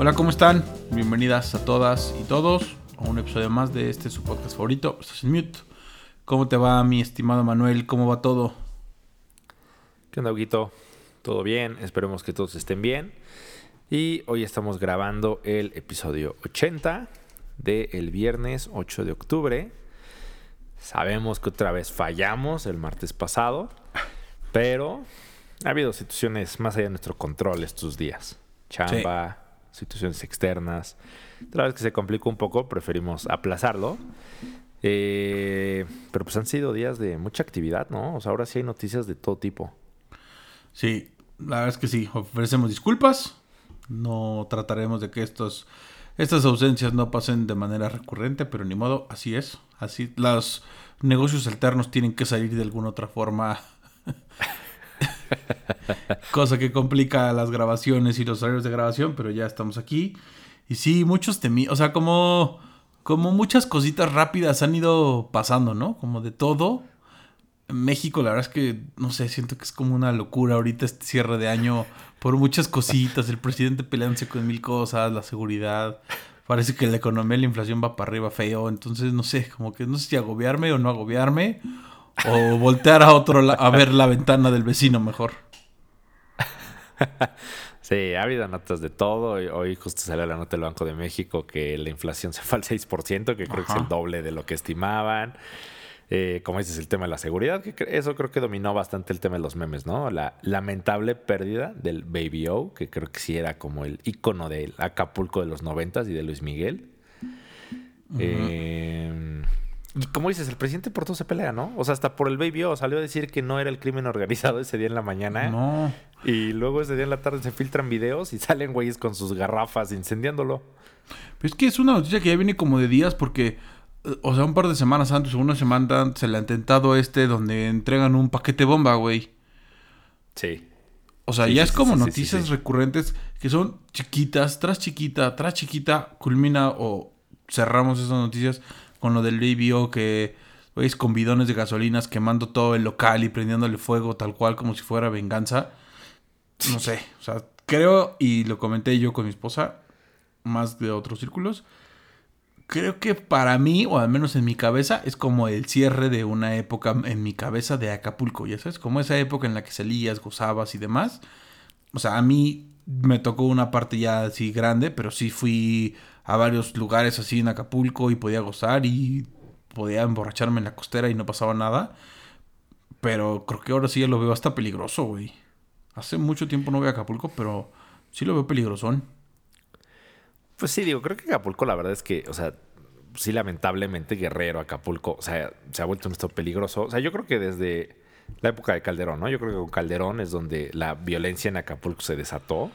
Hola, ¿cómo están? Bienvenidas a todas y todos a un episodio más de este su podcast favorito, Estás en Mute. ¿Cómo te va, mi estimado Manuel? ¿Cómo va todo? ¿Qué onda, Huguito? ¿Todo bien? Esperemos que todos estén bien. Y hoy estamos grabando el episodio 80 del viernes 8 de octubre. Sabemos que otra vez fallamos el martes pasado, pero ha habido situaciones más allá de nuestro control estos días. Chamba, situaciones externas. Otra vez que se complicó un poco, preferimos aplazarlo. Eh, pero pues han sido días de mucha actividad, ¿no? O sea, ahora sí hay noticias de todo tipo. Sí, la verdad es que sí. Ofrecemos disculpas. No trataremos de que estos, estas ausencias no pasen de manera recurrente, pero ni modo, así es. Así, los negocios alternos tienen que salir de alguna otra forma. Cosa que complica las grabaciones y los horarios de grabación, pero ya estamos aquí. Y sí, muchos temí, o sea, como, como muchas cositas rápidas han ido pasando, ¿no? Como de todo. México, la verdad es que, no sé, siento que es como una locura ahorita este cierre de año por muchas cositas. El presidente peleándose con mil cosas, la seguridad. Parece que la economía la inflación va para arriba feo. Entonces, no sé, como que no sé si agobiarme o no agobiarme. O voltear a otro a ver la ventana del vecino mejor. Sí, ha habido notas de todo. Hoy justo salió la nota del Banco de México que la inflación se fue al 6%, que creo que es el doble de lo que estimaban. Eh, como dices, el tema de la seguridad, que eso creo que dominó bastante el tema de los memes, ¿no? La lamentable pérdida del Baby O, que creo que sí era como el icono del Acapulco de los noventas y de Luis Miguel. eh, y como dices, el presidente por todo se pelea, ¿no? O sea, hasta por el Baby O salió a decir que no era el crimen organizado ese día en la mañana. No. Y luego ese día en la tarde se filtran videos y salen güeyes con sus garrafas incendiándolo. Pero es que es una noticia que ya viene como de días porque, eh, o sea, un par de semanas antes o una semana antes se le ha intentado este donde entregan un paquete bomba, güey. Sí. O sea, Sí, ya sí, es como sí, noticias recurrentes que son chiquitas, tras chiquita, tras chiquita, culmina o cerramos esas noticias con lo del Baby O que, güey, con bidones de gasolinas quemando todo el local y prendiéndole fuego tal cual como si fuera venganza. No sé, o sea, creo, y lo comenté yo con mi esposa, más de otros círculos, creo que para mí, o al menos en mi cabeza, es como el cierre de una época en mi cabeza de Acapulco, ya sabes, como esa época en la que salías, gozabas y demás. O sea, a mí me tocó una parte ya así grande, pero sí fui a varios lugares así en Acapulco y podía gozar y podía emborracharme en la costera y no pasaba nada. Pero creo que ahora sí ya lo veo hasta peligroso, güey. Hace mucho tiempo no voy a Acapulco, pero sí lo veo peligrosón. Pues sí, digo, creo que Acapulco la verdad es que, o sea, sí lamentablemente Guerrero, Acapulco, o sea, se ha vuelto un estado peligroso. O sea, yo creo que desde la época de Calderón, ¿no? Yo creo que con Calderón es donde la violencia en Acapulco se desató.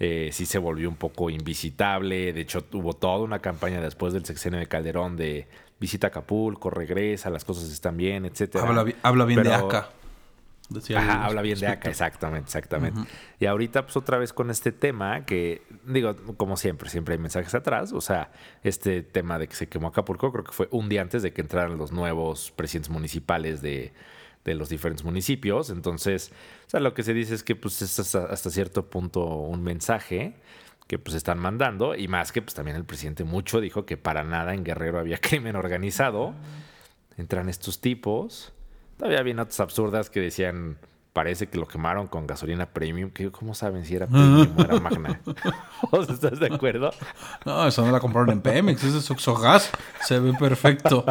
Eh, sí se volvió un poco invisitable. De hecho, hubo toda una campaña después del sexenio de Calderón de visita Acapulco, regresa, las cosas están bien, etcétera. Habla, habla bien de acá. decía Ajá, habla bien de acá, escritor. exactamente, exactamente. Y ahorita, pues otra vez con este tema que, digo, como siempre, siempre hay mensajes atrás. O sea, este tema de que se quemó Acapulco, creo que fue un día antes de que entraran los nuevos presidentes municipales de, de los diferentes municipios. Entonces, o sea, lo que se dice es que, pues, es hasta, hasta cierto punto un mensaje que pues están mandando. Y más que pues también el presidente mucho dijo que para nada en Guerrero había crimen organizado. Entran estos tipos. Todavía había notas absurdas que decían, parece que lo quemaron con gasolina premium. Que, ¿Cómo saben si era premium o era magna? ¿O sea, ¿Estás de acuerdo? No, eso no la compraron en Pemex, ese es Oxogas. Se ve perfecto.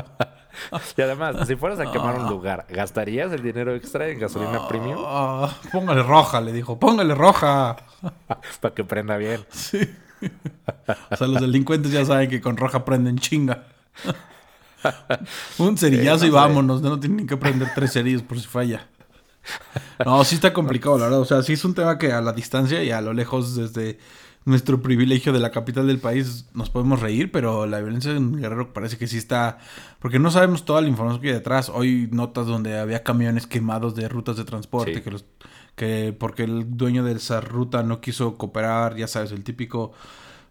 Y además, si fueras a quemar un lugar, ¿gastarías el dinero extra en gasolina premium? Ah, póngale roja, le dijo, póngale roja. Para que prenda bien. O sea, los delincuentes ya saben que con roja prenden chinga. Un cerillazo Sí, no y vámonos, no tienen ni que prender tres cerillos por si falla. No, sí está complicado, la verdad. O sea, sí es un tema que a la distancia y a lo lejos desde nuestro privilegio de la capital del país nos podemos reír, pero la violencia en Guerrero parece que sí está... Porque no sabemos toda la información que hay detrás. Hoy notas donde había camiones quemados de rutas de transporte, Sí. que los que porque el dueño de esa ruta no quiso cooperar, ya sabes, el típico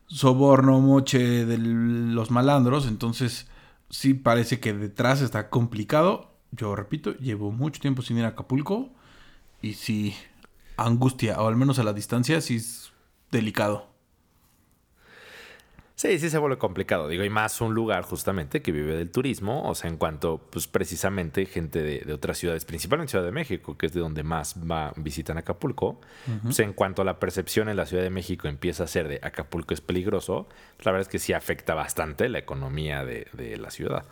soborno, moche de los malandros, entonces sí parece que detrás está complicado. Yo repito, llevo mucho tiempo sin ir a Acapulco y sí angustia, o al menos a la distancia, sí es delicado. Sí, sí se vuelve complicado. Digo, y más un lugar justamente que vive del turismo, o sea, en cuanto, pues precisamente gente de, otras ciudades, principalmente Ciudad de México, que es de donde más va, visitan Acapulco, pues en cuanto a la percepción en la Ciudad de México empieza a ser de Acapulco es peligroso, pues, la verdad es que sí afecta bastante la economía de, de la ciudad.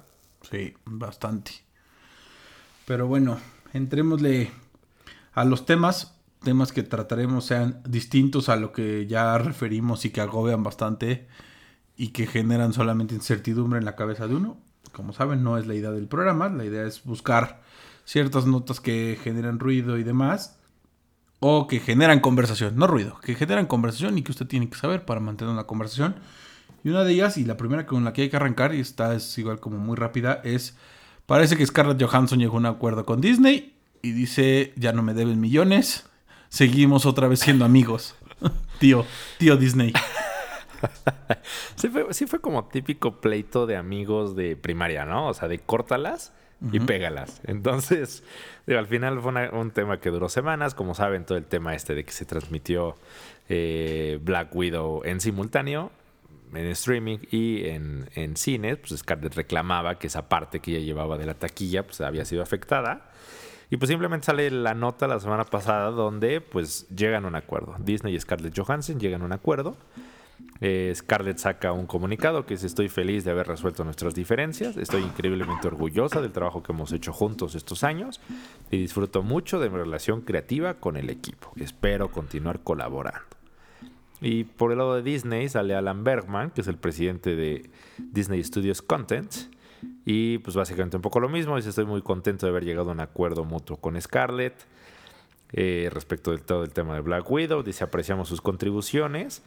Sí, bastante. Pero bueno, entrémosle a los temas temas que trataremos sean distintos a lo que ya referimos y que agobian bastante y que generan solamente incertidumbre en la cabeza de uno. Como saben, no es la idea del programa, la idea es buscar ciertas notas que generan ruido y demás, o que generan conversación, no ruido, que generan conversación y que usted tiene que saber para mantener una conversación. Y una de ellas, y la primera con la que hay que arrancar, y esta es igual como muy rápida, es, parece que Scarlett Johansson llegó a un acuerdo con Disney y dice, ya no me deben millones, seguimos otra vez siendo amigos. tío, tío Disney. sí, fue, como típico pleito de amigos de primaria, ¿no? O sea, de córtalas y pégalas. Entonces, al final fue un tema que duró semanas. Como saben, todo el tema este de que se transmitió eh, Black Widow en simultáneo, en streaming y en, en cines, pues Scarlett reclamaba que esa parte que ella llevaba de la taquilla pues había sido afectada. Y pues simplemente sale la nota la semana pasada donde pues llegan a un acuerdo. Disney y Scarlett Johansson llegan a un acuerdo. Eh, Scarlett saca un comunicado que dice estoy feliz de haber resuelto nuestras diferencias, estoy increíblemente orgullosa del trabajo que hemos hecho juntos estos años y disfruto mucho de mi relación creativa con el equipo. Espero continuar colaborando. Y por el lado de Disney sale Alan Bergman, que es el presidente de Disney Studios Content, y pues básicamente un poco lo mismo. Dice, estoy muy contento de haber llegado a un acuerdo mutuo con Scarlett eh, respecto de todo el tema de Black Widow. Dice, apreciamos sus contribuciones.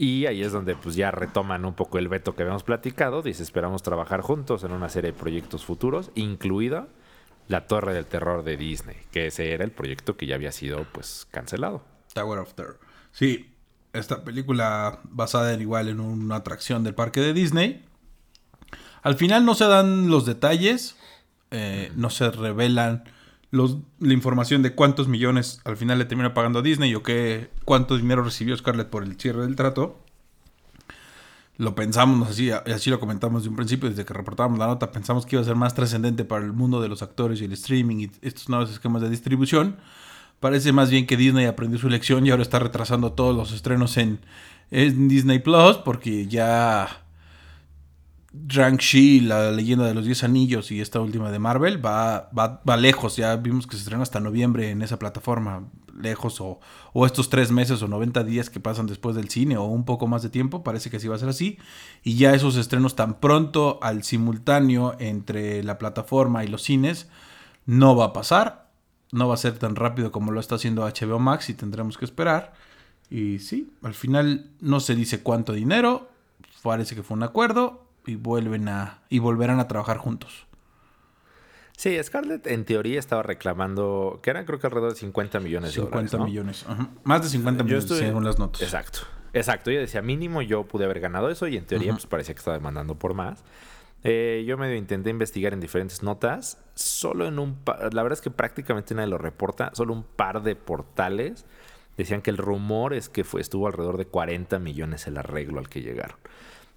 Y ahí es donde pues ya retoman un poco el veto que habíamos platicado. Dice, esperamos trabajar juntos en una serie de proyectos futuros, incluida La Torre del Terror de Disney, que ese era el proyecto que ya había sido pues cancelado. Tower of Terror. Sí, esta película basada en igual en una atracción del parque de Disney al final no se dan los detalles, eh, no se revelan los, la información de cuántos millones al final le termina pagando a Disney o qué, cuánto dinero recibió Scarlett por el cierre del trato. Lo pensamos así, así lo comentamos de un principio, desde que reportábamos la nota, pensamos que iba a ser más trascendente para el mundo de los actores y el streaming y estos nuevos esquemas de distribución. Parece más bien que Disney aprendió su lección y ahora está retrasando todos los estrenos en, Disney Plus porque ya Shang-Chi, la leyenda de los 10 anillos y esta última de Marvel va, va, lejos. Ya vimos que se estrena hasta noviembre en esa plataforma. Lejos o, o, estos tres meses o 90 días que pasan después del cine o un poco más de tiempo. Parece que sí va a ser así. Y ya esos estrenos tan pronto al simultáneo entre la plataforma y los cines no va a pasar. No va a ser tan rápido como lo está haciendo HBO Max y tendremos que esperar. Y sí, al final no se dice cuánto dinero. Parece que fue un acuerdo y vuelven a y volverán a trabajar juntos. Sí, Scarlett en teoría estaba reclamando que eran creo que alrededor de 50 millones de dólares. 50 millones, más de 50 millones según las notas. Exacto, exacto. Ella decía mínimo yo pude haber ganado eso y en teoría pues parecía que estaba demandando por más. Eh, yo medio intenté investigar en diferentes notas, solo en un la verdad es que prácticamente nadie lo reporta, solo un par de portales decían que el rumor es que estuvo alrededor de 40 millones el arreglo al que llegaron.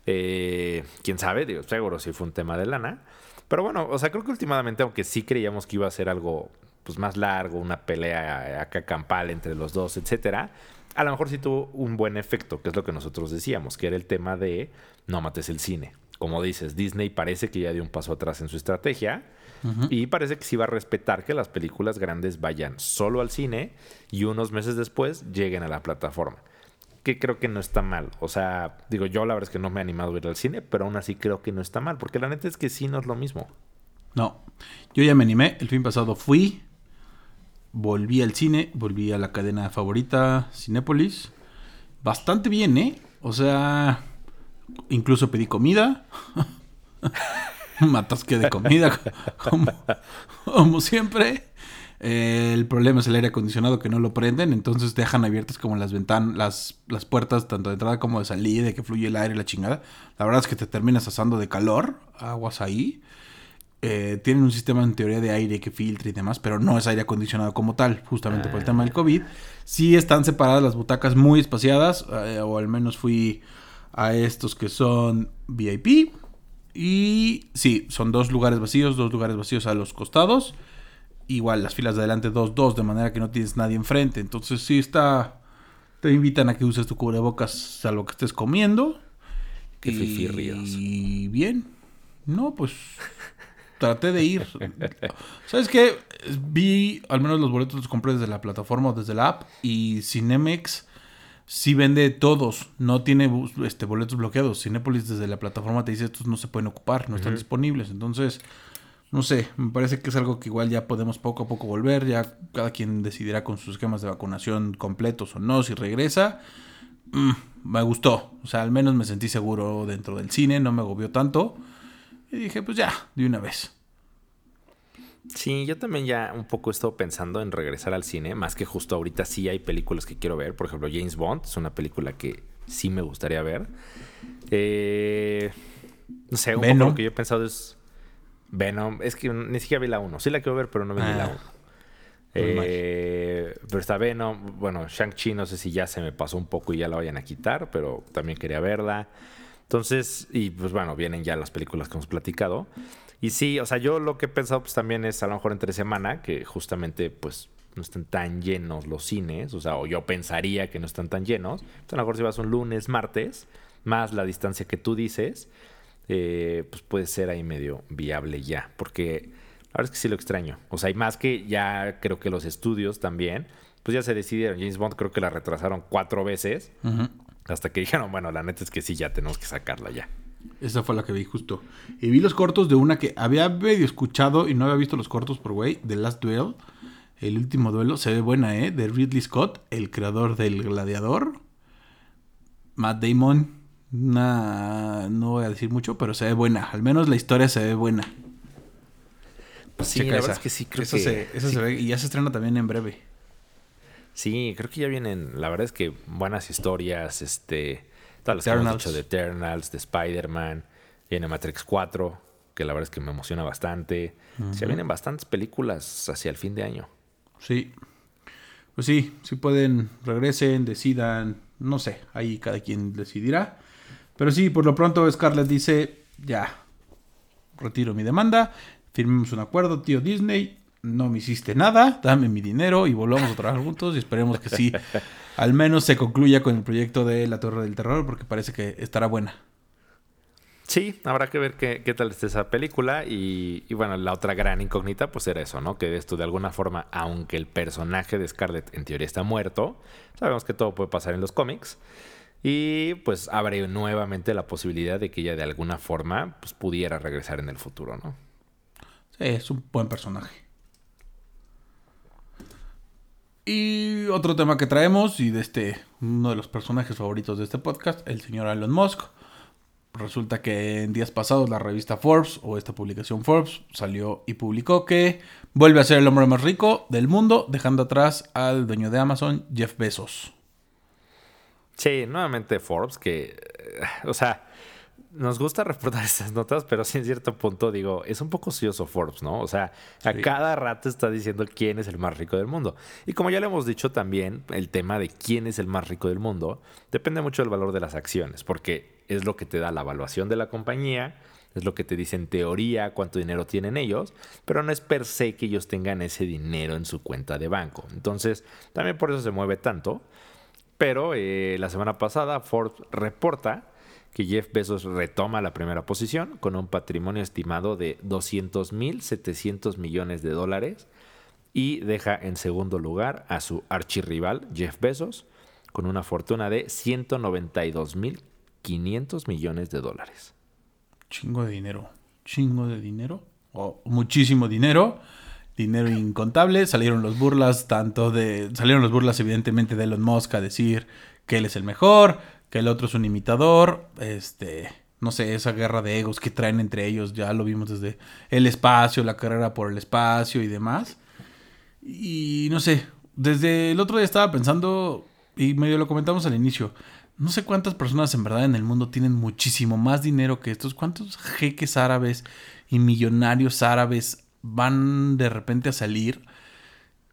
Eh, Quién sabe, digo, seguro si fue un tema de lana. Pero bueno, o sea, creo que últimamente, aunque sí creíamos que iba a ser algo pues más largo, una pelea acá campal entre los dos, etcétera, a lo mejor sí tuvo un buen efecto, que es lo que nosotros decíamos, que era el tema de no mates el cine. Como dices, Disney parece que ya dio un paso atrás en su estrategia y parece que sí va a respetar que las películas grandes vayan solo al cine y unos meses después lleguen a la plataforma que creo que no está mal. O sea, digo, yo la verdad es que no me he animado a ir al cine, pero aún así creo que no está mal, porque la neta es que sí no es lo mismo. No, yo ya me animé, el fin pasado fui, volví al cine, volví a la cadena favorita, Cinépolis. Bastante bien, ¿eh? O sea, incluso pedí comida. Matasque de comida, como siempre. El problema es el aire acondicionado que no lo prenden, entonces dejan abiertas como las ventanas, las, las puertas, tanto de entrada como de salida, de que fluye el aire la chingada. La verdad es que te terminas asando de calor, aguas ahí. Eh, tienen un sistema en teoría de aire que filtra y demás, pero no es aire acondicionado como tal, justamente por el tema del COVID. Sí están separadas las butacas muy espaciadas, eh, o al menos fui a estos que son VIP. Y sí, son dos lugares vacíos, dos lugares vacíos a los costados. Igual las filas de adelante, dos, dos, de manera que no tienes nadie enfrente. Entonces sí está... Te invitan a que uses tu cubrebocas salvo que estés comiendo. Qué y... bien. No, pues traté de ir. ¿Sabes qué? Vi, al menos los boletos los compré desde la plataforma o desde la app. Y Cinemex sí vende todos. No tiene este, boletos bloqueados. Cinepolis desde la plataforma te dice estos no se pueden ocupar, no están disponibles. Entonces, no sé, me parece que es algo que igual ya podemos poco a poco volver. Ya cada quien decidirá con sus esquemas de vacunación completos o no, si regresa. Mm, me gustó. O sea, al menos me sentí seguro dentro del cine, no me agobió tanto. Y dije, pues ya, de una vez. Sí, yo también ya un poco he estado pensando en regresar al cine, más que justo ahorita sí hay películas que quiero ver. Por ejemplo, James Bond es una película que sí me gustaría ver. Eh, no sé, un poco lo que yo he pensado es Venom. Es que ni siquiera vi la 1. Sí la quiero ver, pero no vi la 1. Ah, eh, pero está Venom. Bueno, Shang-Chi no sé si ya se me pasó un poco y ya la vayan a quitar, pero también quería verla. Entonces, y pues bueno, vienen ya las películas que hemos platicado. Y sí, o sea, yo lo que he pensado pues también es a lo mejor entre semana, que justamente pues no están tan llenos los cines, o sea, o yo pensaría que no están tan llenos. Entonces, a lo mejor si vas un lunes, martes, más la distancia que tú dices, eh, pues puede ser ahí medio viable ya, porque la verdad es que sí lo extraño. O sea, y más que ya creo que los estudios también, pues ya se decidieron. James Bond creo que la retrasaron cuatro veces. Hasta que dijeron, bueno, la neta es que sí, ya tenemos que sacarla ya. Esa fue la que vi justo. Y vi los cortos de una que había medio escuchado y no había visto los cortos por güey, The Last Duel. El último duelo. Se ve buena, ¿eh? De Ridley Scott, el creador del Gladiador. Matt Damon. no voy a decir mucho, pero se ve buena. Al menos la historia se ve buena. Pues sí, la verdad es que sí, creo eso que... Se, eso se ve y ya se estrena también en breve. Sí, creo que ya vienen, la verdad es que buenas historias, este, todas las que hemos dicho de Eternals, de Spider-Man, viene Matrix 4, que la verdad es que me emociona bastante. Ya vienen bastantes películas hacia el fin de año. Sí. Pues sí, si pueden, regresen, decidan, no sé, ahí cada quien decidirá. Pero sí, por lo pronto Scarlett dice, ya, retiro mi demanda, firmemos un acuerdo, tío Disney, no me hiciste nada, dame mi dinero y volvamos a trabajar juntos y esperemos que sí, al menos se concluya con el proyecto de La Torre del Terror porque parece que estará buena. Sí, habrá que ver qué, qué tal está esa película y, y, bueno, la otra gran incógnita pues era eso, ¿no? Que esto de alguna forma, aunque el personaje de Scarlett en teoría está muerto, sabemos que todo puede pasar en los cómics y pues abre nuevamente la posibilidad de que ella de alguna forma pues, pudiera regresar en el futuro, ¿no? Sí, es un buen personaje. Y otro tema que traemos, y de este, uno de los personajes favoritos de este podcast, el señor Elon Musk. Resulta que en días pasados la revista Forbes, o esta publicación Forbes, salió y publicó que vuelve a ser el hombre más rico del mundo, dejando atrás al dueño de Amazon, Jeff Bezos. Sí, nuevamente Forbes, que, eh, o sea, nos gusta reportar estas notas, pero sí en cierto punto digo, es un poco ocioso Forbes, ¿no? O sea, a cada rato está diciendo quién es el más rico del mundo. Y como ya le hemos dicho también, el tema de quién es el más rico del mundo depende mucho del valor de las acciones, porque es lo que te da la evaluación de la compañía, es lo que te dice en teoría cuánto dinero tienen ellos, pero no es per se que ellos tengan ese dinero en su cuenta de banco. Entonces, también por eso se mueve tanto. Pero eh, la semana pasada Forbes reporta que Jeff Bezos retoma la primera posición con un patrimonio estimado de 200.700 millones de dólares y deja en segundo lugar a su archirrival Jeff Bezos con una fortuna de 192.500 millones de dólares. Chingo de dinero, chingo de dinero, o muchísimo dinero, dinero incontable. Salieron los burlas, tanto de. Salieron los burlas, evidentemente, de Elon Musk a decir que él es el mejor, que el otro es un imitador, este, no sé, esa guerra de egos que traen entre ellos, ya lo vimos desde el espacio, la carrera por el espacio y demás. Y no sé, desde el otro día estaba pensando, y medio lo comentamos al inicio, no sé cuántas personas en verdad en el mundo tienen muchísimo más dinero que estos, cuántos jeques árabes y millonarios árabes van de repente a salir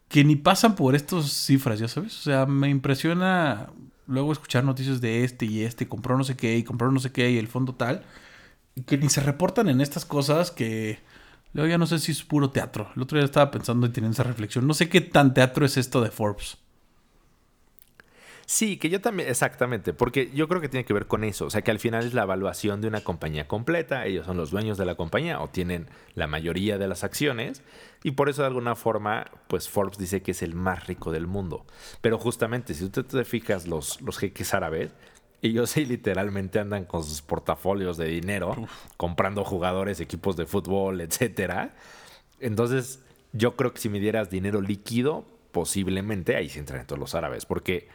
que ni pasan por estas cifras, ya sabes, o sea, me impresiona luego escuchar noticias de este y este, compró no sé qué y compró no sé qué y el fondo tal, que ni se reportan en estas cosas que luego ya no sé si es puro teatro. El otro día estaba pensando y teniendo esa reflexión. No sé qué tan teatro es esto de Forbes. Sí, que yo también, exactamente, porque yo creo que tiene que ver con eso, o sea que al final es la evaluación de una compañía completa, ellos son los dueños de la compañía o tienen la mayoría de las acciones y por eso de alguna forma, pues Forbes dice que es el más rico del mundo. Pero justamente, si usted te fijas los, los jeques árabes, ellos sí literalmente andan con sus portafolios de dinero, comprando jugadores, equipos de fútbol, etcétera. Entonces, yo creo que si me dieras dinero líquido, posiblemente ahí se entran todos los árabes, porque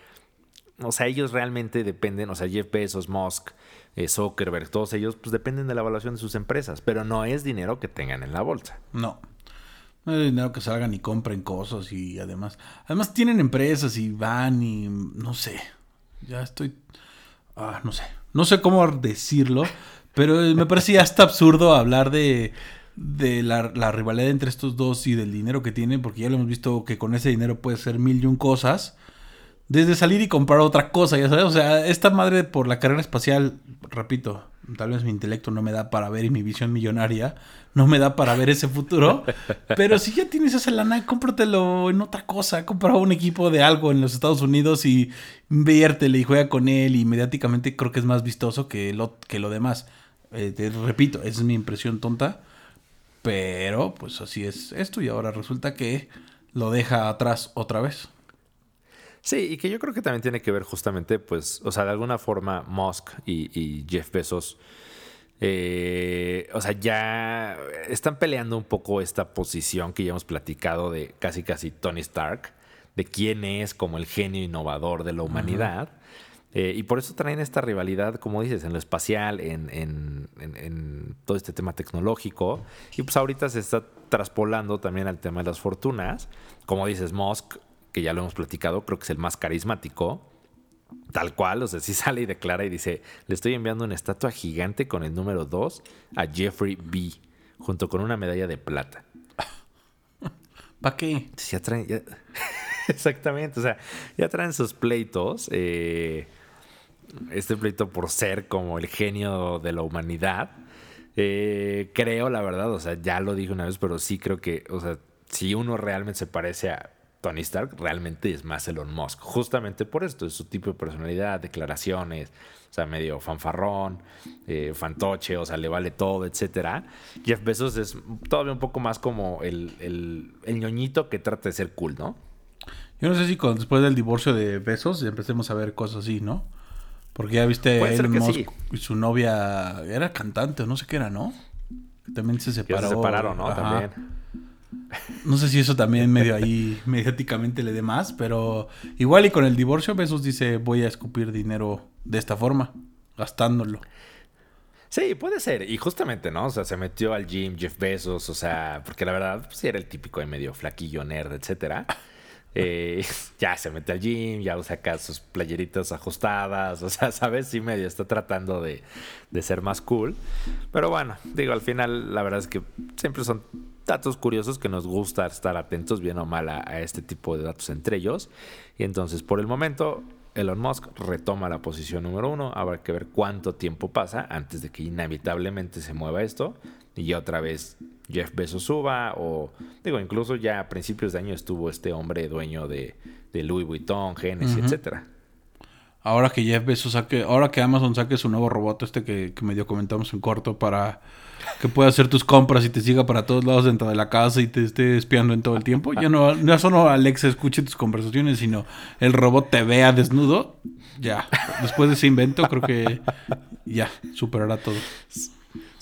o sea, ellos realmente dependen, o sea, Jeff Bezos, Musk, eh, Zuckerberg, todos ellos, pues dependen de la evaluación de sus empresas, pero no es dinero que tengan en la bolsa. No. No es dinero que salgan y compren cosas y además, además tienen empresas y van y no sé, ya estoy, ah, no sé, no sé cómo decirlo, pero me parece ya hasta absurdo hablar de, de la, la, rivalidad entre estos dos y del dinero que tienen, porque ya lo hemos visto que con ese dinero puede ser mil y un cosas desde salir y comprar otra cosa, ya sabes. O sea, esta madre por la carrera espacial, repito, tal vez mi intelecto no me da para ver y mi visión millonaria no me da para ver ese futuro. pero si ya tienes esa lana, cómpratelo en otra cosa. Compra un equipo de algo en los Estados Unidos y inviértele y juega con él. Y mediáticamente creo que es más vistoso que lo, que lo demás. Eh, te repito, esa es mi impresión tonta. Pero pues así es esto y ahora resulta que lo deja atrás otra vez. Sí, y que yo creo que también tiene que ver justamente, pues, o sea, de alguna forma Musk y, Jeff Bezos, eh, o sea, ya están peleando un poco esta posición que ya hemos platicado de casi casi Tony Stark, de quién es como el genio innovador de la humanidad. Eh, y por eso traen esta rivalidad, como dices, en lo espacial, en, en, en, todo este tema tecnológico. Y pues ahorita se está traspolando también al tema de las fortunas. Como dices, Musk que ya lo hemos platicado, creo que es el más carismático. Tal cual, o sea, si sale y declara y dice, le estoy enviando una estatua gigante con el número 2 a Jeffrey B, junto con una medalla de plata. ¿Para qué? Ya traen, Exactamente, o sea, ya traen sus pleitos. Eh, este pleito por ser como el genio de la humanidad. Eh, creo, la verdad, o sea, ya lo dije una vez, pero sí creo que, o sea, si uno realmente se parece a Tony Stark realmente es más Elon Musk, justamente por esto, es su tipo de personalidad, declaraciones, o sea, medio fanfarrón, eh, fantoche, o sea, le vale todo, etcétera. Jeff Bezos es todavía un poco más como el, el, ñoñito que trata de ser cool, ¿no? Yo no sé si después del divorcio de Bezos empecemos a ver cosas así, ¿no? Porque ya viste Elon Musk y su novia era cantante o no sé qué era, ¿no? También se separó. se separaron, ¿no? También. No sé si eso también medio ahí mediáticamente le dé más, pero igual y con el divorcio Besos dice voy a escupir dinero de esta forma, gastándolo. Sí, puede ser. Y justamente, ¿no? O sea, se metió al gym Jeff Bezos, o sea, porque la verdad, pues, sí era el típico de medio flaquillo nerd, etcétera. Eh, ya se mete al gym, ya usa acá sus playeritas ajustadas, o sea, ¿sabes? Sí, medio está tratando de, de ser más cool. Pero bueno, digo, al final la verdad es que siempre son datos curiosos que nos gusta estar atentos bien o mal a, este tipo de datos entre ellos. Y entonces, por el momento, Elon Musk retoma la posición número uno. Habrá que ver cuánto tiempo pasa antes de que inevitablemente se mueva esto y otra vez Jeff Bezos suba o digo, incluso ya a principios de año estuvo este hombre dueño de, Louis Vuitton, Genesis, etcétera. Ahora que Jeff Bezos saque, ahora que Amazon saque su nuevo robot este que, que medio comentamos en corto para que pueda hacer tus compras y te siga para todos lados dentro de la casa y te esté espiando en todo el tiempo. Ya no, no solo Alexa escuche tus conversaciones, sino el robot te vea desnudo. Ya, después de ese invento creo que ya superará todo.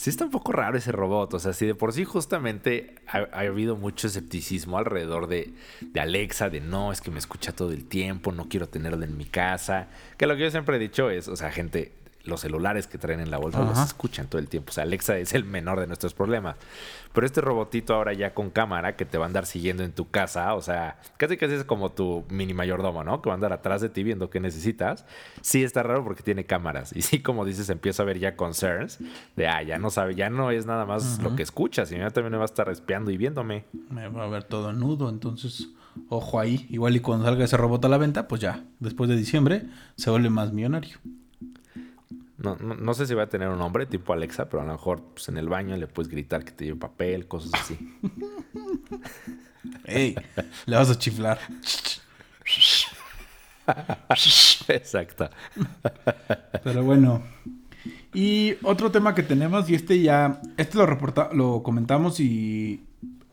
Sí está un poco raro ese robot, o sea, si de por sí justamente ha, habido mucho escepticismo alrededor de, de, Alexa, de no, es que me escucha todo el tiempo, no quiero tenerlo en mi casa, que lo que yo siempre he dicho es, o sea, gente, los celulares que traen en la bolsa los escuchan todo el tiempo. O sea, Alexa es el menor de nuestros problemas. Pero este robotito ahora ya con cámara que te va a andar siguiendo en tu casa, o sea, casi casi es como tu mini mayordomo, ¿no? Que va a andar atrás de ti viendo qué necesitas. Sí está raro porque tiene cámaras. Y sí, como dices, empieza a ver ya concerns de, ah, ya no sabe, ya no es nada más lo que escuchas, sino también me va a estar espiando y viéndome. Me va a ver todo nudo, entonces ojo ahí. Igual y cuando salga ese robot a la venta, pues ya, después de diciembre, se vuelve más millonario. No, no, sé si va a tener un nombre tipo Alexa, pero a lo mejor pues, en el baño le puedes gritar que te lleve papel, cosas así. ¡Ey! Le vas a chiflar. Exacto. Pero bueno. Y otro tema que tenemos, y este ya, este lo reporta, lo comentamos y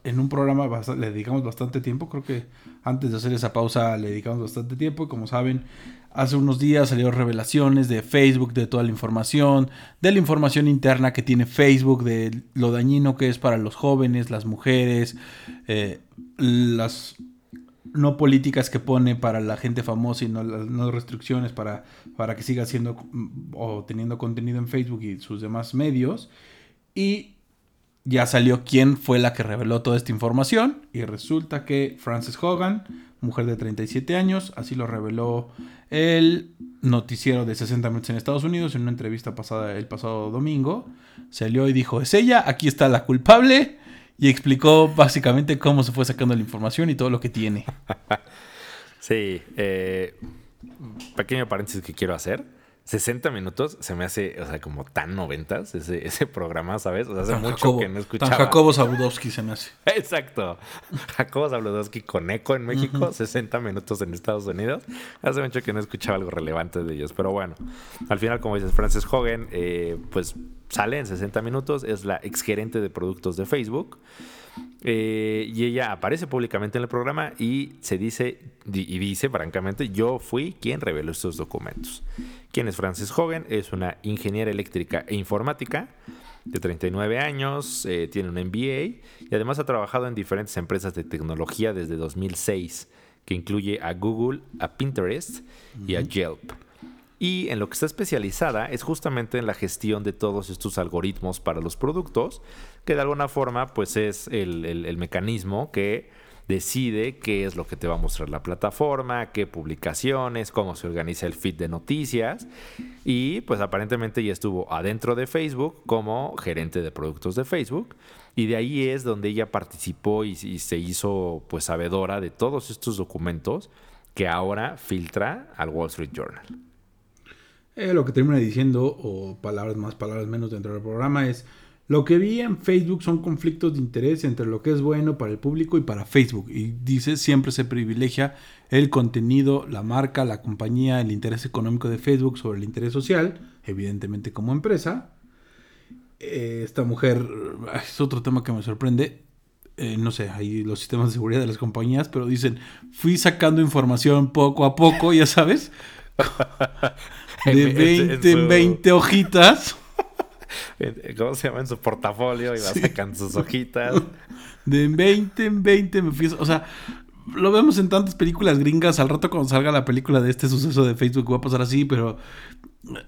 en un programa le dedicamos bastante tiempo. Creo que antes de hacer esa pausa le dedicamos bastante tiempo. Y como saben, hace unos días salieron revelaciones de Facebook, de toda la información, de la información interna que tiene Facebook, de lo dañino que es para los jóvenes, las mujeres, eh, las no políticas que pone para la gente famosa y no, restricciones para, para que siga haciendo o teniendo contenido en Facebook y sus demás medios. Y ya salió quién fue la que reveló toda esta información y resulta que Frances Hogan, mujer de 37 años, así lo reveló el noticiero de 60 minutos en Estados Unidos en una entrevista pasada el pasado domingo, salió y dijo, es ella, aquí está la culpable y explicó básicamente cómo se fue sacando la información y todo lo que tiene. Sí, eh, pequeño paréntesis que quiero hacer 60 minutos se me hace, o sea, como tan noventas ese, ese programa, ¿sabes? O sea, hace mucho que no escuchaba. Tan Jacobo Zabudowski se me hace. Exacto. Jacobo Zabudowski con eco en México, 60 minutos en Estados Unidos. Hace mucho que no escuchaba algo relevante de ellos. Pero bueno, al final, como dices, Frances Hogan, eh, pues sale en 60 minutos. Es la exgerente de productos de Facebook. Eh, y ella aparece públicamente en el programa y se dice, y dice francamente, yo fui quien reveló estos documentos. ¿Quién es Frances Hogan? Es una ingeniera eléctrica e informática de 39 años, eh, tiene un MBA y además ha trabajado en diferentes empresas de tecnología desde 2006, que incluye a Google, a Pinterest y a Yelp. Y en lo que está especializada es justamente en la gestión de todos estos algoritmos para los productos, que de alguna forma pues es el, mecanismo que decide qué es lo que te va a mostrar la plataforma, qué publicaciones, cómo se organiza el feed de noticias. Y pues aparentemente ya estuvo adentro de Facebook como gerente de productos de Facebook. Y de ahí es donde ella participó y, y se hizo pues sabedora de todos estos documentos que ahora filtra al Wall Street Journal. Eh, lo que termina diciendo, o palabras más, palabras menos dentro del programa, es lo que vi en Facebook son conflictos de interés entre lo que es bueno para el público y para Facebook. Y dice, siempre se privilegia el contenido, la marca, la compañía, el interés económico de Facebook sobre el interés social, evidentemente como empresa. Eh, esta mujer, es otro tema que me sorprende, eh, no sé, hay los sistemas de seguridad de las compañías, pero dicen, fui sacando información poco a poco, ya sabes, de 20 en 20 hojitas. ¿Cómo se llama? En su portafolio y va sacando sus hojitas. De 20 en 20 me fui. O sea, lo vemos en tantas películas gringas. Al rato cuando salga la película de este suceso de Facebook va a pasar así, pero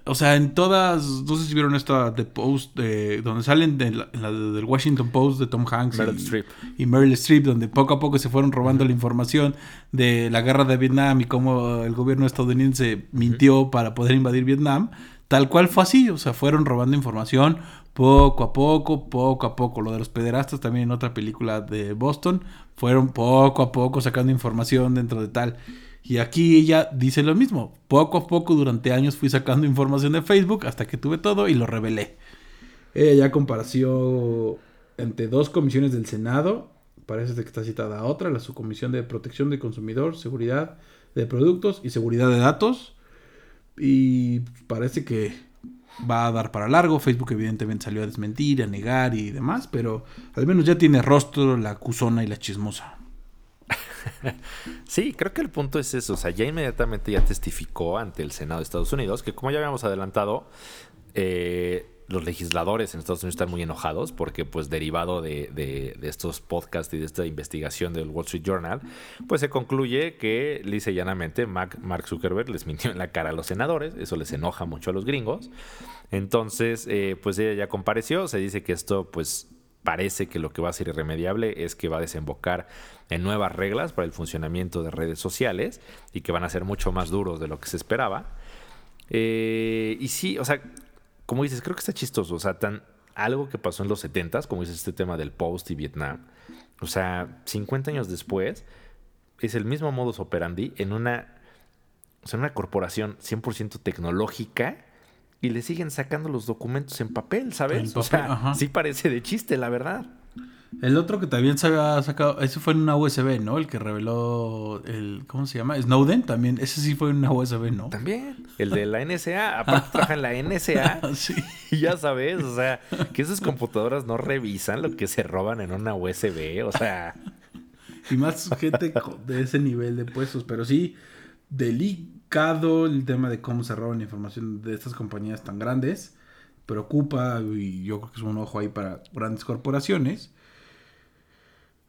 o sea, en todas, no sé si vieron esta The Post, de, donde salen de la, del Washington Post de Tom Hanks y, Meryl Streep, donde poco a poco se fueron robando la información de la guerra de Vietnam y cómo el gobierno estadounidense mintió para poder invadir Vietnam. Tal cual fue así, o sea, fueron robando información poco a poco, poco a poco. Lo de los pederastas también en otra película de Boston, fueron poco a poco sacando información dentro de tal. Y aquí ella dice lo mismo. Poco a poco durante años fui sacando información de Facebook hasta que tuve todo y lo revelé. Ella ya compareció entre dos comisiones del Senado. Parece que está citada otra, la subcomisión de protección del consumidor, seguridad de productos y seguridad de datos. Y parece que va a dar para largo. Facebook evidentemente salió a desmentir, a negar y demás, pero al menos ya tiene rostro la acusona y la chismosa. sí, creo que el punto es eso. O sea, ya inmediatamente ya testificó ante el Senado de Estados Unidos que, como ya habíamos adelantado, eh, los legisladores en Estados Unidos están muy enojados porque, pues, derivado de, estos podcasts y de esta investigación del Wall Street Journal, pues se concluye que, lisa llanamente, Mark Zuckerberg les mintió en la cara a los senadores. Eso les enoja mucho a los gringos. Entonces, eh, pues ella ya compareció. Se dice que esto, pues, parece que lo que va a ser irremediable es que va a desembocar en nuevas reglas para el funcionamiento de redes sociales y que van a ser mucho más duros de lo que se esperaba. Eh, y sí, o sea, como dices, creo que está chistoso. O sea, tan, algo que pasó en los 70s, como dices, este tema del post y Vietnam. O sea, 50 años después, es el mismo modus operandi en una, sea, una corporación 100% tecnológica y le siguen sacando los documentos en papel, ¿sabes? o sea, sí parece de chiste, la verdad. El otro que también se había sacado, ese fue en una USB, ¿no? El que reveló el, ¿cómo se llama? Snowden también, ese sí fue en una USB, ¿no? También, el de la NSA, aparte trabaja en la NSA. sí. Ya sabes, o sea, que esas computadoras no revisan lo que se roban en una USB, o sea. Y más gente de ese nivel de puestos, pero sí, el tema de cómo se roban información de estas compañías tan grandes. Preocupa y yo creo que es un ojo ahí para grandes corporaciones.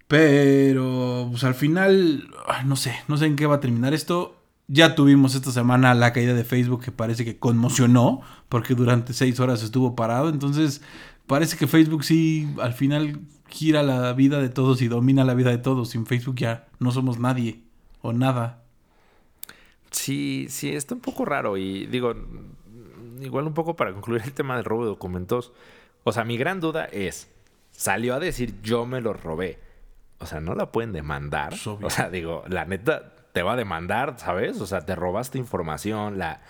Pero, pues al final, no sé, no sé en qué va a terminar esto. Ya tuvimos esta semana la caída de Facebook que parece que conmocionó, porque durante seis horas estuvo parado. Entonces, parece que Facebook sí, al final gira la vida de todos y domina la vida de todos. Sin Facebook ya no somos nadie o nada. Sí, sí, está un poco raro. Y digo, igual un poco para concluir el tema del robo de documentos. O sea, mi gran duda es, salió a decir yo me lo robé o sea, no la pueden demandar. O sea, digo, la neta te va a demandar, ¿sabes? O sea, te robaste información, la,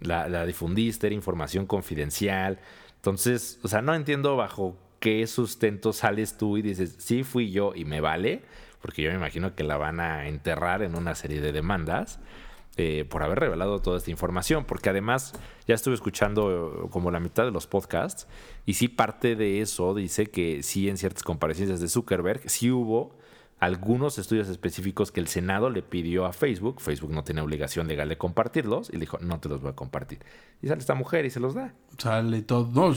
la, difundiste, era información confidencial. Entonces, o sea, no entiendo bajo qué sustento sales tú y dices, sí fui yo y me vale, porque yo me imagino que la van a enterrar en una serie de demandas. Eh, por haber revelado toda esta información, porque además ya estuve escuchando como la mitad de los podcasts y sí parte de eso dice que sí en ciertas comparecencias de Zuckerberg sí hubo algunos estudios específicos que el Senado le pidió a Facebook, Facebook no tiene obligación legal de compartirlos y le dijo, no te los voy a compartir. Y sale esta mujer y se los da. Sale todo. No,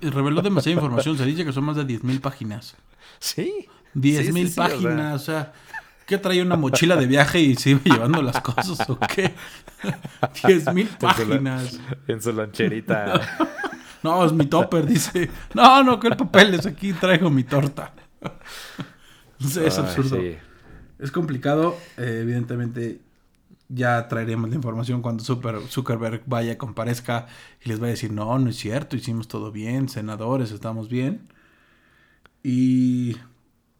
reveló demasiada información, se dice que son más de 10.000 páginas. Sí. 10.000 páginas, o sea ¿Qué traía una mochila de viaje y se iba llevando las cosas o qué? Diez mil páginas. En su, lancherita. no, es mi topper, dice. No, no, que el papel es aquí, traigo mi torta. es absurdo. Es complicado. Eh, evidentemente, ya traeremos la información cuando Super, Zuckerberg vaya, comparezca y les va a decir, no, no es cierto, hicimos todo bien, senadores, estamos bien. Y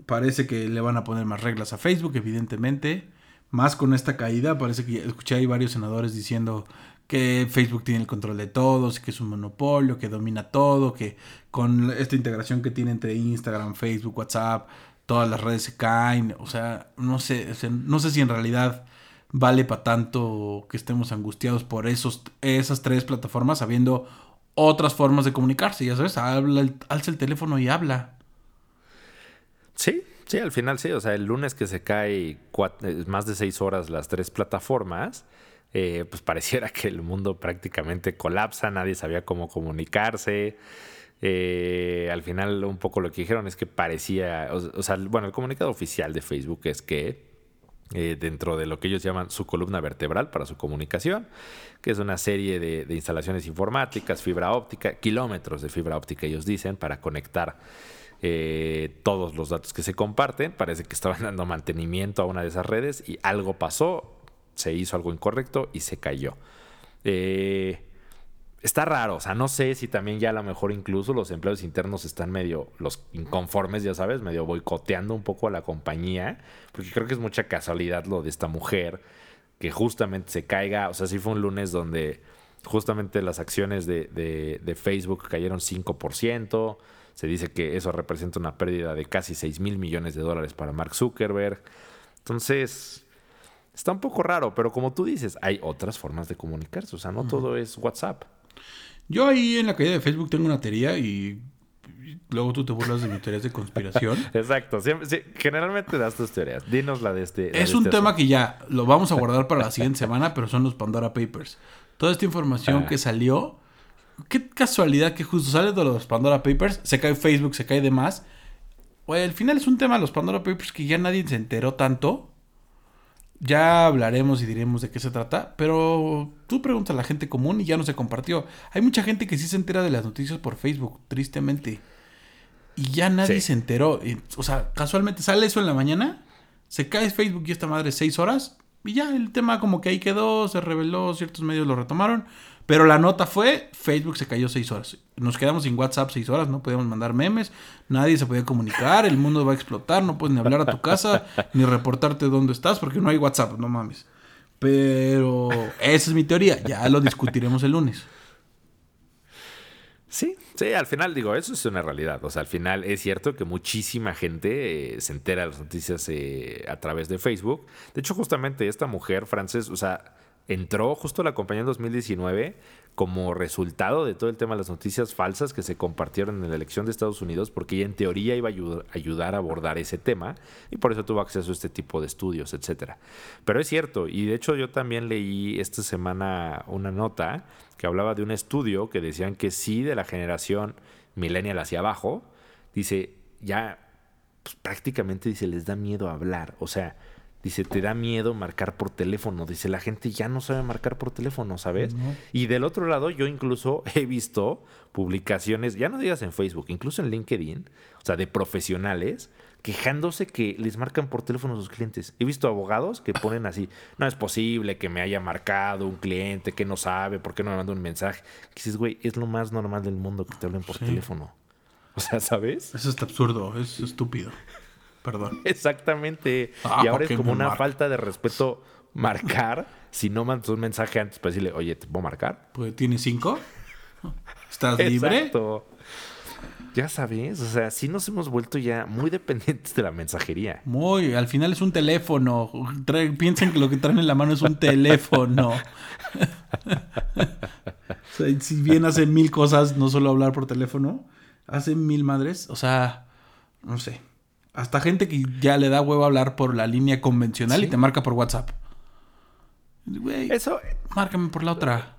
Parece que le van a poner más reglas a Facebook, evidentemente. Más con esta caída, parece que escuché ahí varios senadores diciendo que Facebook tiene el control de todos, que es un monopolio, que domina todo, que con esta integración que tiene entre Instagram, Facebook, WhatsApp, todas las redes se caen. O sea, no sé, no sé si en realidad vale para tanto que estemos angustiados por esos, esas tres plataformas, habiendo otras formas de comunicarse. Ya sabes, habla, alza el teléfono y habla. Sí, sí, al final sí. O sea, el lunes que se cae eh, más de seis horas las tres plataformas, eh, pues pareciera que el mundo prácticamente colapsa, nadie sabía cómo comunicarse. Eh, al final un poco lo que dijeron es que parecía, o, sea, bueno, el comunicado oficial de Facebook es que dentro de lo que ellos llaman su columna vertebral para su comunicación, que es una serie de, de instalaciones informáticas, fibra óptica, kilómetros de fibra óptica ellos dicen, para conectar eh, todos los datos que se comparten. Parece que estaban dando mantenimiento a una de esas redes y algo pasó, se hizo algo incorrecto y se cayó. Eh, está raro, o sea, no sé si también ya a lo mejor incluso los empleados internos están medio, los inconformes, ya sabes, medio boicoteando un poco a la compañía, porque creo que es mucha casualidad lo de esta mujer, que justamente se caiga, o sea, sí fue un lunes donde justamente las acciones de, de, de Facebook cayeron 5%, se dice que eso representa una pérdida de casi 6 mil millones de dólares para Mark Zuckerberg. Entonces, está un poco raro, pero como tú dices, hay otras formas de comunicarse. O sea, no todo es WhatsApp. Yo ahí en la caída de Facebook tengo una teoría y luego tú te burlas de mis teorías de conspiración. Exacto. generalmente das tus teorías. Dinos la de este. es un este tema que ya lo vamos a guardar para la siguiente semana, pero son los Pandora Papers. Toda esta información ah. que salió qué casualidad que justo sale de los Pandora Papers, se cae Facebook, se cae demás. Oye, al final es un tema de los Pandora Papers que ya nadie se enteró tanto. Ya hablaremos y diremos de qué se trata, pero tú preguntas a la gente común y ya no se compartió. Hay mucha gente que sí se entera de las noticias por Facebook, tristemente. Y ya nadie se enteró. O sea, casualmente sale eso en la mañana, se cae Facebook y esta madre seis horas, Y ya, el tema como que ahí quedó, se reveló, ciertos medios lo retomaron. Pero la nota fue, Facebook se cayó seis horas. Nos quedamos sin WhatsApp seis horas, no podíamos mandar memes, nadie se podía comunicar, el mundo va a explotar, no puedes ni hablar a tu casa, ni reportarte dónde estás, porque no hay WhatsApp, no mames. Pero esa es mi teoría, ya lo discutiremos el lunes. Sí, sí, al final digo, eso es una realidad. O sea, al final es cierto que muchísima gente eh, se entera de las noticias eh, a través de Facebook. De hecho, justamente esta mujer, Frances, o sea, entró justo la compañía en 2019 como resultado de todo el tema de las noticias falsas que se compartieron en la elección de Estados Unidos, porque ella en teoría iba a ayudar a abordar ese tema y por eso tuvo acceso a este tipo de estudios, etcétera. Pero es cierto, y de hecho yo también leí esta semana una nota que hablaba de un estudio que decían que sí de la generación millennial hacia abajo, dice, ya pues, prácticamente dice, les da miedo hablar, o sea, Dice, te da miedo marcar por teléfono. Dice, la gente ya no sabe marcar por teléfono, ¿sabes? Y del otro lado, yo incluso he visto publicaciones, ya no digas en Facebook, incluso en LinkedIn, o sea, de profesionales quejándose que les marcan por teléfono a sus clientes. He visto abogados que ponen así, no es posible que me haya marcado un cliente que no sabe, por qué no me manda un mensaje. Que dices, güey, es lo más normal del mundo que te hablen por teléfono. O sea, ¿sabes? Eso está absurdo, es estúpido. Perdón. Exactamente. Ah, y ahora es como una falta de respeto marcar si no mandas un mensaje antes para decirle, oye, ¿te puedo marcar? Pues tienes cinco. ¿Estás libre? Exacto. Ya sabes, o sea, sí nos hemos vuelto ya muy dependientes de la mensajería. Muy, al final es un teléfono. piensen que lo que traen en la mano es un teléfono. o sea, si bien hace mil cosas, no solo hablar por teléfono, hace mil madres. O sea, no sé. Hasta gente que ya le da huevo hablar por la línea convencional y te marca por WhatsApp. Güey, Eso. Márcame por la otra.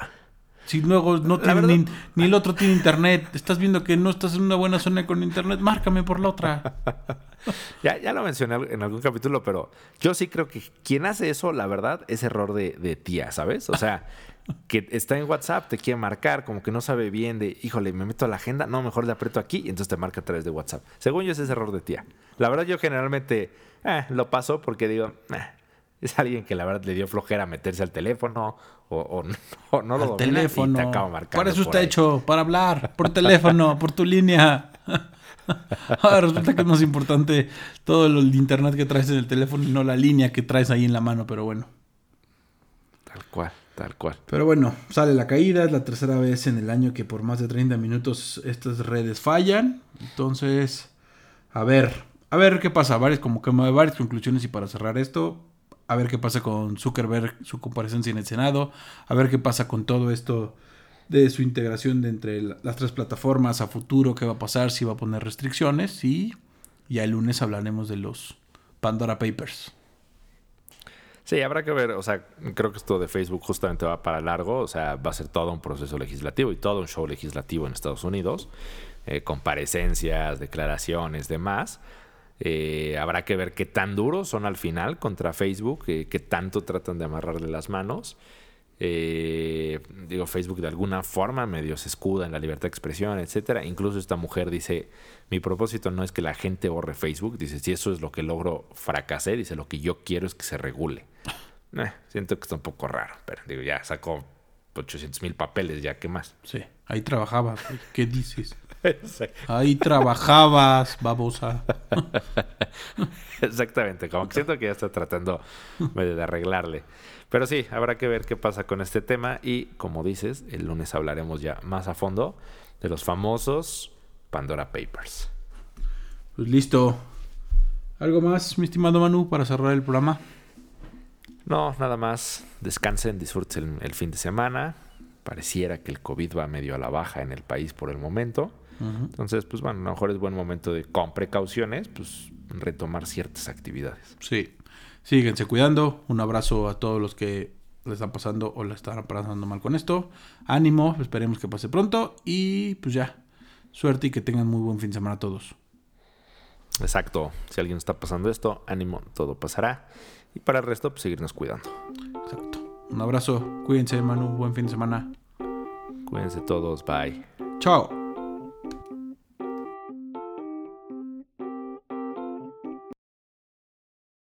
Si luego no tiene ni, el otro tiene internet, estás viendo que no estás en una buena zona con internet, márcame por la otra. ya, ya lo mencioné en algún capítulo, pero yo sí creo que quien hace eso, la verdad, es error de, de tía, ¿sabes? O sea, que está en WhatsApp, te quiere marcar, como que no sabe bien de, híjole, me meto a la agenda, no, mejor le aprieto aquí y entonces te marca a través de WhatsApp. Según yo, ese es error de tía. La verdad, yo generalmente eh, lo paso porque digo, eh, es alguien que la verdad le dio flojera meterse al teléfono o, no, lo teléfono. y te acaba marcando. Para eso está hecho, para hablar, por teléfono, por tu línea. Ahora resulta que es más importante todo el internet que traes en el teléfono y no la línea que traes ahí en la mano, pero bueno. Tal cual. Tal cual. Pero bueno, sale la caída, es la tercera vez en el año que por más de 30 minutos estas redes fallan. Entonces, a ver, a ver qué pasa. Varias, como que varias conclusiones y para cerrar esto, a ver qué pasa con Zuckerberg, su comparecencia en el Senado, a ver qué pasa con todo esto de su integración de entre las tres plataformas a futuro, qué va a pasar, si va a poner restricciones y ya el lunes hablaremos de los Pandora Papers. Sí, habrá que ver, o sea, creo que esto de Facebook justamente va para largo, o sea, va a ser todo un proceso legislativo y todo un show legislativo en Estados Unidos, eh, comparecencias, declaraciones, demás. Eh, habrá que ver qué tan duros son al final contra Facebook, eh, qué tanto tratan de amarrarle las manos. Eh, digo, Facebook de alguna forma medio se escuda en la libertad de expresión, etcétera. Incluso esta mujer dice, mi propósito no es que la gente borre Facebook, dice, si eso es lo que logro fracasar, dice, lo que yo quiero es que se regule. Eh, siento que está un poco raro, pero digo, ya sacó 800 mil papeles, ya, ¿qué más? Sí, ahí trabajabas, ¿qué dices? Ahí trabajabas, babosa. Exactamente, como que siento que ya está tratando de arreglarle. Pero sí, habrá que ver qué pasa con este tema y como dices, el lunes hablaremos ya más a fondo de los famosos Pandora Papers. Pues listo. ¿Algo más, mi estimado Manu, para cerrar el programa? No, nada más. Descansen, disfruten el, fin de semana. Pareciera que el COVID va medio a la baja en el país por el momento. Entonces, pues bueno, a lo mejor es buen momento de, con precauciones, pues retomar ciertas actividades. Sí síguense cuidando. Un abrazo a todos los que le están pasando o le están pasando mal con esto. Ánimo, esperemos que pase pronto. Y pues ya, suerte y que tengan muy buen fin de semana a todos. Exacto. Si alguien está pasando esto, ánimo, todo pasará. Y para el resto, pues seguirnos cuidando. Exacto. Un abrazo. Cuídense, Manu. Buen fin de semana. Cuídense todos. Bye. Chao.